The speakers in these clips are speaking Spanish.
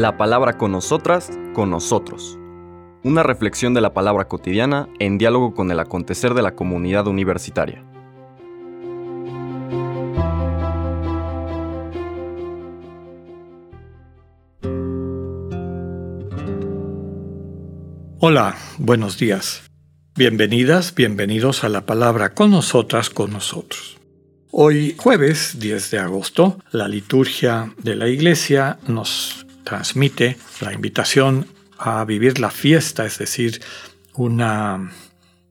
La palabra con nosotras, con nosotros. Una reflexión de la palabra cotidiana en diálogo con el acontecer de la comunidad universitaria. Hola, buenos días. Bienvenidas, bienvenidos a la palabra con nosotras, con nosotros. Hoy jueves 10 de agosto, la liturgia de la iglesia nos transmite la invitación a vivir la fiesta, es decir, una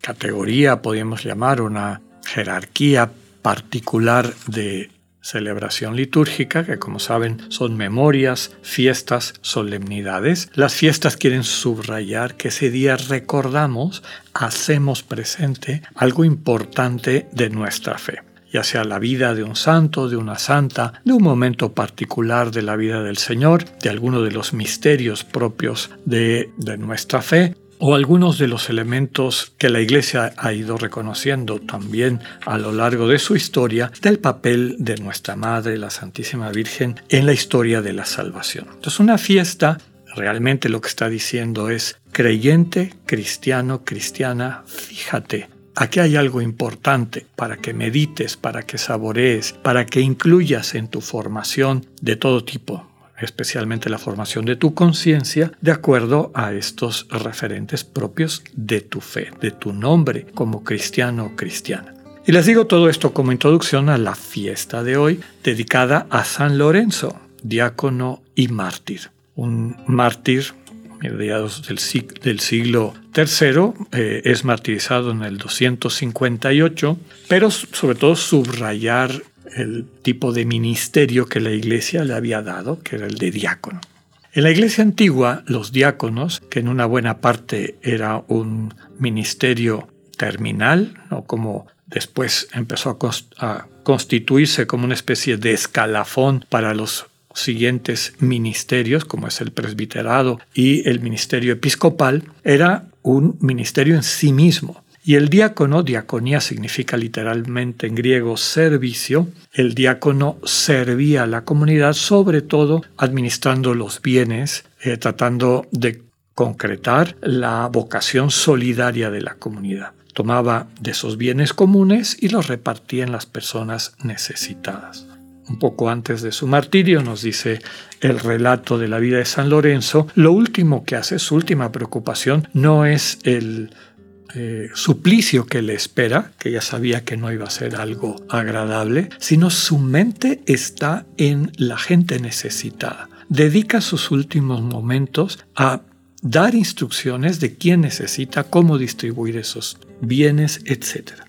categoría, podríamos llamar, una jerarquía particular de celebración litúrgica, que como saben son memorias, fiestas, solemnidades. Las fiestas quieren subrayar que ese día recordamos, hacemos presente algo importante de nuestra fe sea la vida de un santo, de una santa, de un momento particular de la vida del Señor, de alguno de los misterios propios de, de nuestra fe, o algunos de los elementos que la Iglesia ha ido reconociendo también a lo largo de su historia del papel de nuestra Madre, la Santísima Virgen, en la historia de la salvación. Entonces una fiesta realmente lo que está diciendo es creyente, cristiano, cristiana, fíjate Aquí hay algo importante para que medites, para que saborees, para que incluyas en tu formación de todo tipo, especialmente la formación de tu conciencia, de acuerdo a estos referentes propios de tu fe, de tu nombre como cristiano o cristiana. Y les digo todo esto como introducción a la fiesta de hoy dedicada a San Lorenzo, diácono y mártir. Un mártir mediados del, siglo III, eh, es martirizado en el 258, pero sobre todo subrayar el tipo de ministerio que la iglesia le había dado, que era el de diácono. En la iglesia antigua, los diáconos, que en una buena parte era un ministerio terminal, ¿no? como después empezó a constituirse como una especie de escalafón para los siguientes ministerios, como es el presbiterado y el ministerio episcopal, era un ministerio en sí mismo. Y el diácono, diaconía significa literalmente en griego servicio, el diácono servía a la comunidad, sobre todo administrando los bienes, eh, tratando de concretar la vocación solidaria de la comunidad. Tomaba de esos bienes comunes y los repartía en las personas necesitadas un poco antes de su martirio, nos dice el relato de la vida de San Lorenzo, lo último que hace, su última preocupación, no es el eh, suplicio que le espera, que ya sabía que no iba a ser algo agradable, sino su mente está en la gente necesitada. Dedica sus últimos momentos a dar instrucciones de quién necesita, cómo distribuir esos bienes, etc.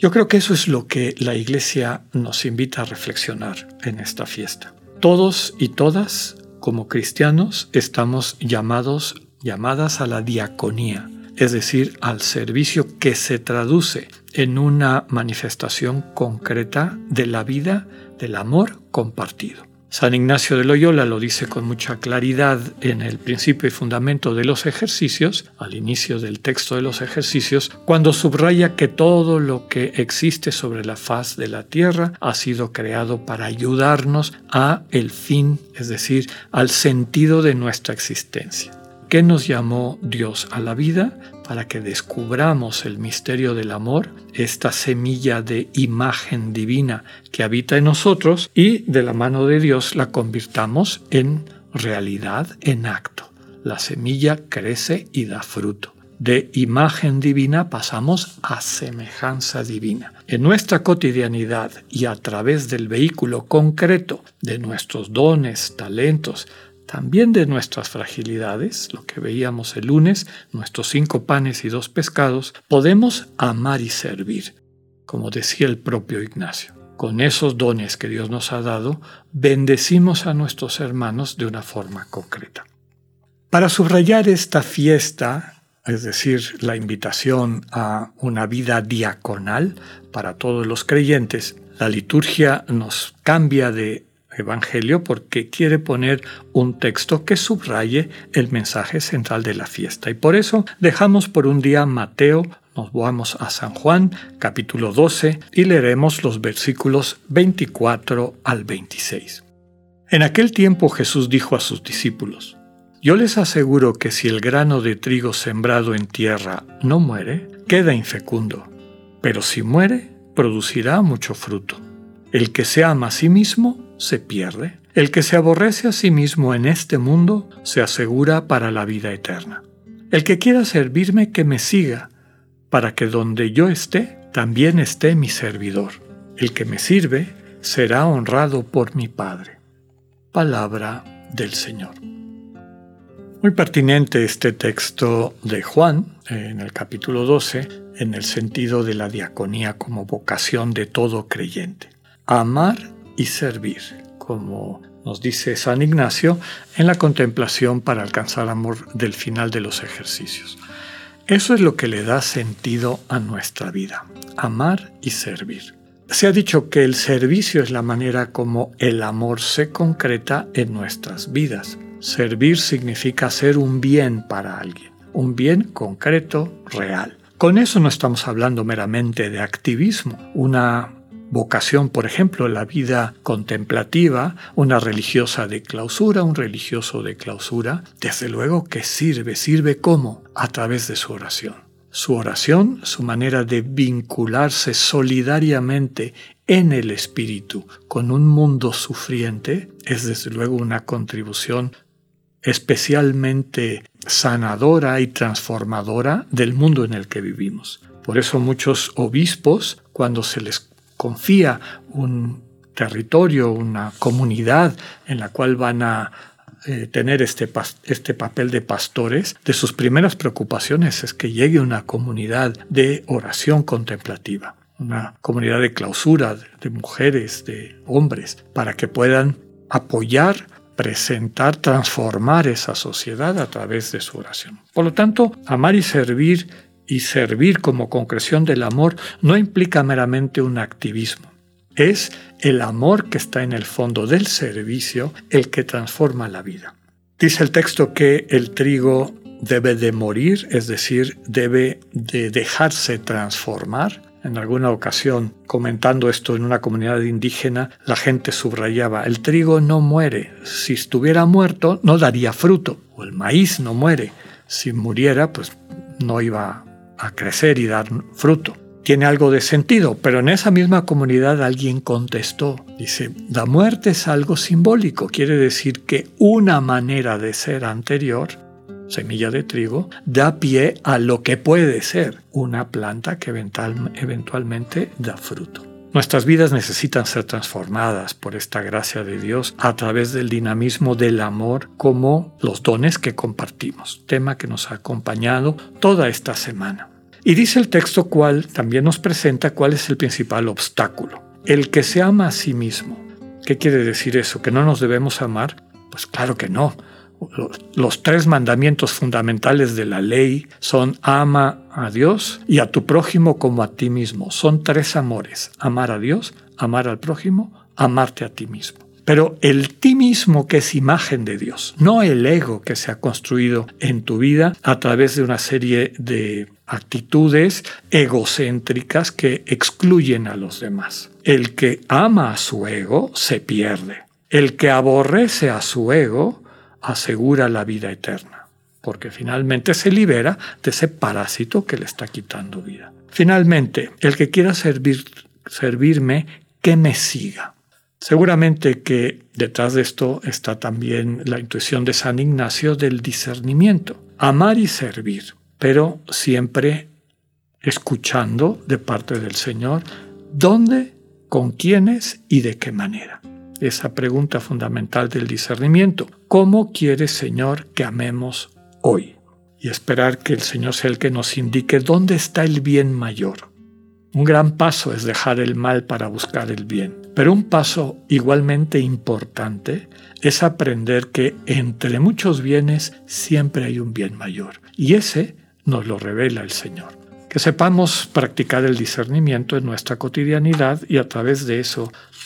Yo creo que eso es lo que la Iglesia nos invita a reflexionar en esta fiesta. Todos y todas, como cristianos, estamos llamados, llamadas a la diaconía, es decir, al servicio que se traduce en una manifestación concreta de la vida, del amor compartido. San Ignacio de Loyola lo dice con mucha claridad en el principio y fundamento de los ejercicios, al inicio del texto de los ejercicios, cuando subraya que todo lo que existe sobre la faz de la tierra ha sido creado para ayudarnos a el fin, es decir, al sentido de nuestra existencia. ¿Qué nos llamó Dios a la vida? Para que descubramos el misterio del amor, esta semilla de imagen divina que habita en nosotros y de la mano de Dios la convirtamos en realidad, en acto. La semilla crece y da fruto. De imagen divina pasamos a semejanza divina. En nuestra cotidianidad y a través del vehículo concreto de nuestros dones, talentos, también de nuestras fragilidades, lo que veíamos el lunes, nuestros cinco panes y dos pescados, podemos amar y servir, como decía el propio Ignacio. Con esos dones que Dios nos ha dado, bendecimos a nuestros hermanos de una forma concreta. Para subrayar esta fiesta, es decir, la invitación a una vida diaconal para todos los creyentes, la liturgia nos cambia de Evangelio porque quiere poner un texto que subraye el mensaje central de la fiesta. Y por eso dejamos por un día Mateo, nos vamos a San Juan, capítulo 12, y leeremos los versículos 24 al 26. En aquel tiempo Jesús dijo a sus discípulos, Yo les aseguro que si el grano de trigo sembrado en tierra no muere, queda infecundo, pero si muere, producirá mucho fruto. El que se ama a sí mismo, se pierde. El que se aborrece a sí mismo en este mundo, se asegura para la vida eterna. El que quiera servirme, que me siga, para que donde yo esté, también esté mi servidor. El que me sirve, será honrado por mi Padre palabra del Señor. Muy pertinente este texto de Juan en el capítulo 12 en el sentido de la diaconía como vocación de todo creyente. Amar y servir, como nos dice San Ignacio en la contemplación para alcanzar amor del final de los ejercicios. Eso es lo que le da sentido a nuestra vida, amar y servir. Se ha dicho que el servicio es la manera como el amor se concreta en nuestras vidas. Servir significa hacer un bien para alguien, un bien concreto, real. Con eso no estamos hablando meramente de activismo, una vocación, por ejemplo, la vida contemplativa, una religiosa de clausura, un religioso de clausura, desde luego que sirve, sirve como a través de su oración. Su oración, su manera de vincularse solidariamente en el espíritu con un mundo sufriente, es desde luego una contribución especialmente sanadora y transformadora del mundo en el que vivimos. Por eso muchos obispos, cuando se les confía un territorio, una comunidad en la cual van a eh, tener este, este papel de pastores, de sus primeras preocupaciones es que llegue una comunidad de oración contemplativa, una comunidad de clausura de mujeres, de hombres, para que puedan apoyar presentar, transformar esa sociedad a través de su oración. Por lo tanto, amar y servir y servir como concreción del amor no implica meramente un activismo. Es el amor que está en el fondo del servicio el que transforma la vida. Dice el texto que el trigo debe de morir, es decir, debe de dejarse transformar. En alguna ocasión, comentando esto en una comunidad indígena, la gente subrayaba, el trigo no muere, si estuviera muerto no daría fruto, o el maíz no muere, si muriera pues no iba a crecer y dar fruto tiene algo de sentido, pero en esa misma comunidad alguien contestó, dice, la muerte es algo simbólico, quiere decir que una manera de ser anterior, semilla de trigo, da pie a lo que puede ser una planta que eventualmente da fruto. Nuestras vidas necesitan ser transformadas por esta gracia de Dios a través del dinamismo del amor como los dones que compartimos, tema que nos ha acompañado toda esta semana. Y dice el texto cuál también nos presenta cuál es el principal obstáculo. El que se ama a sí mismo. ¿Qué quiere decir eso? ¿Que no nos debemos amar? Pues claro que no. Los tres mandamientos fundamentales de la ley son ama a Dios y a tu prójimo como a ti mismo. Son tres amores. Amar a Dios, amar al prójimo, amarte a ti mismo. Pero el ti mismo que es imagen de Dios, no el ego que se ha construido en tu vida a través de una serie de actitudes egocéntricas que excluyen a los demás. El que ama a su ego se pierde. El que aborrece a su ego asegura la vida eterna, porque finalmente se libera de ese parásito que le está quitando vida. Finalmente, el que quiera servir, servirme, que me siga. Seguramente que detrás de esto está también la intuición de San Ignacio del discernimiento, amar y servir, pero siempre escuchando de parte del Señor dónde, con quiénes y de qué manera. Esa pregunta fundamental del discernimiento, ¿cómo quiere Señor que amemos hoy? Y esperar que el Señor sea el que nos indique dónde está el bien mayor. Un gran paso es dejar el mal para buscar el bien. Pero un paso igualmente importante es aprender que entre muchos bienes siempre hay un bien mayor. Y ese nos lo revela el Señor. Que sepamos practicar el discernimiento en nuestra cotidianidad y a través de eso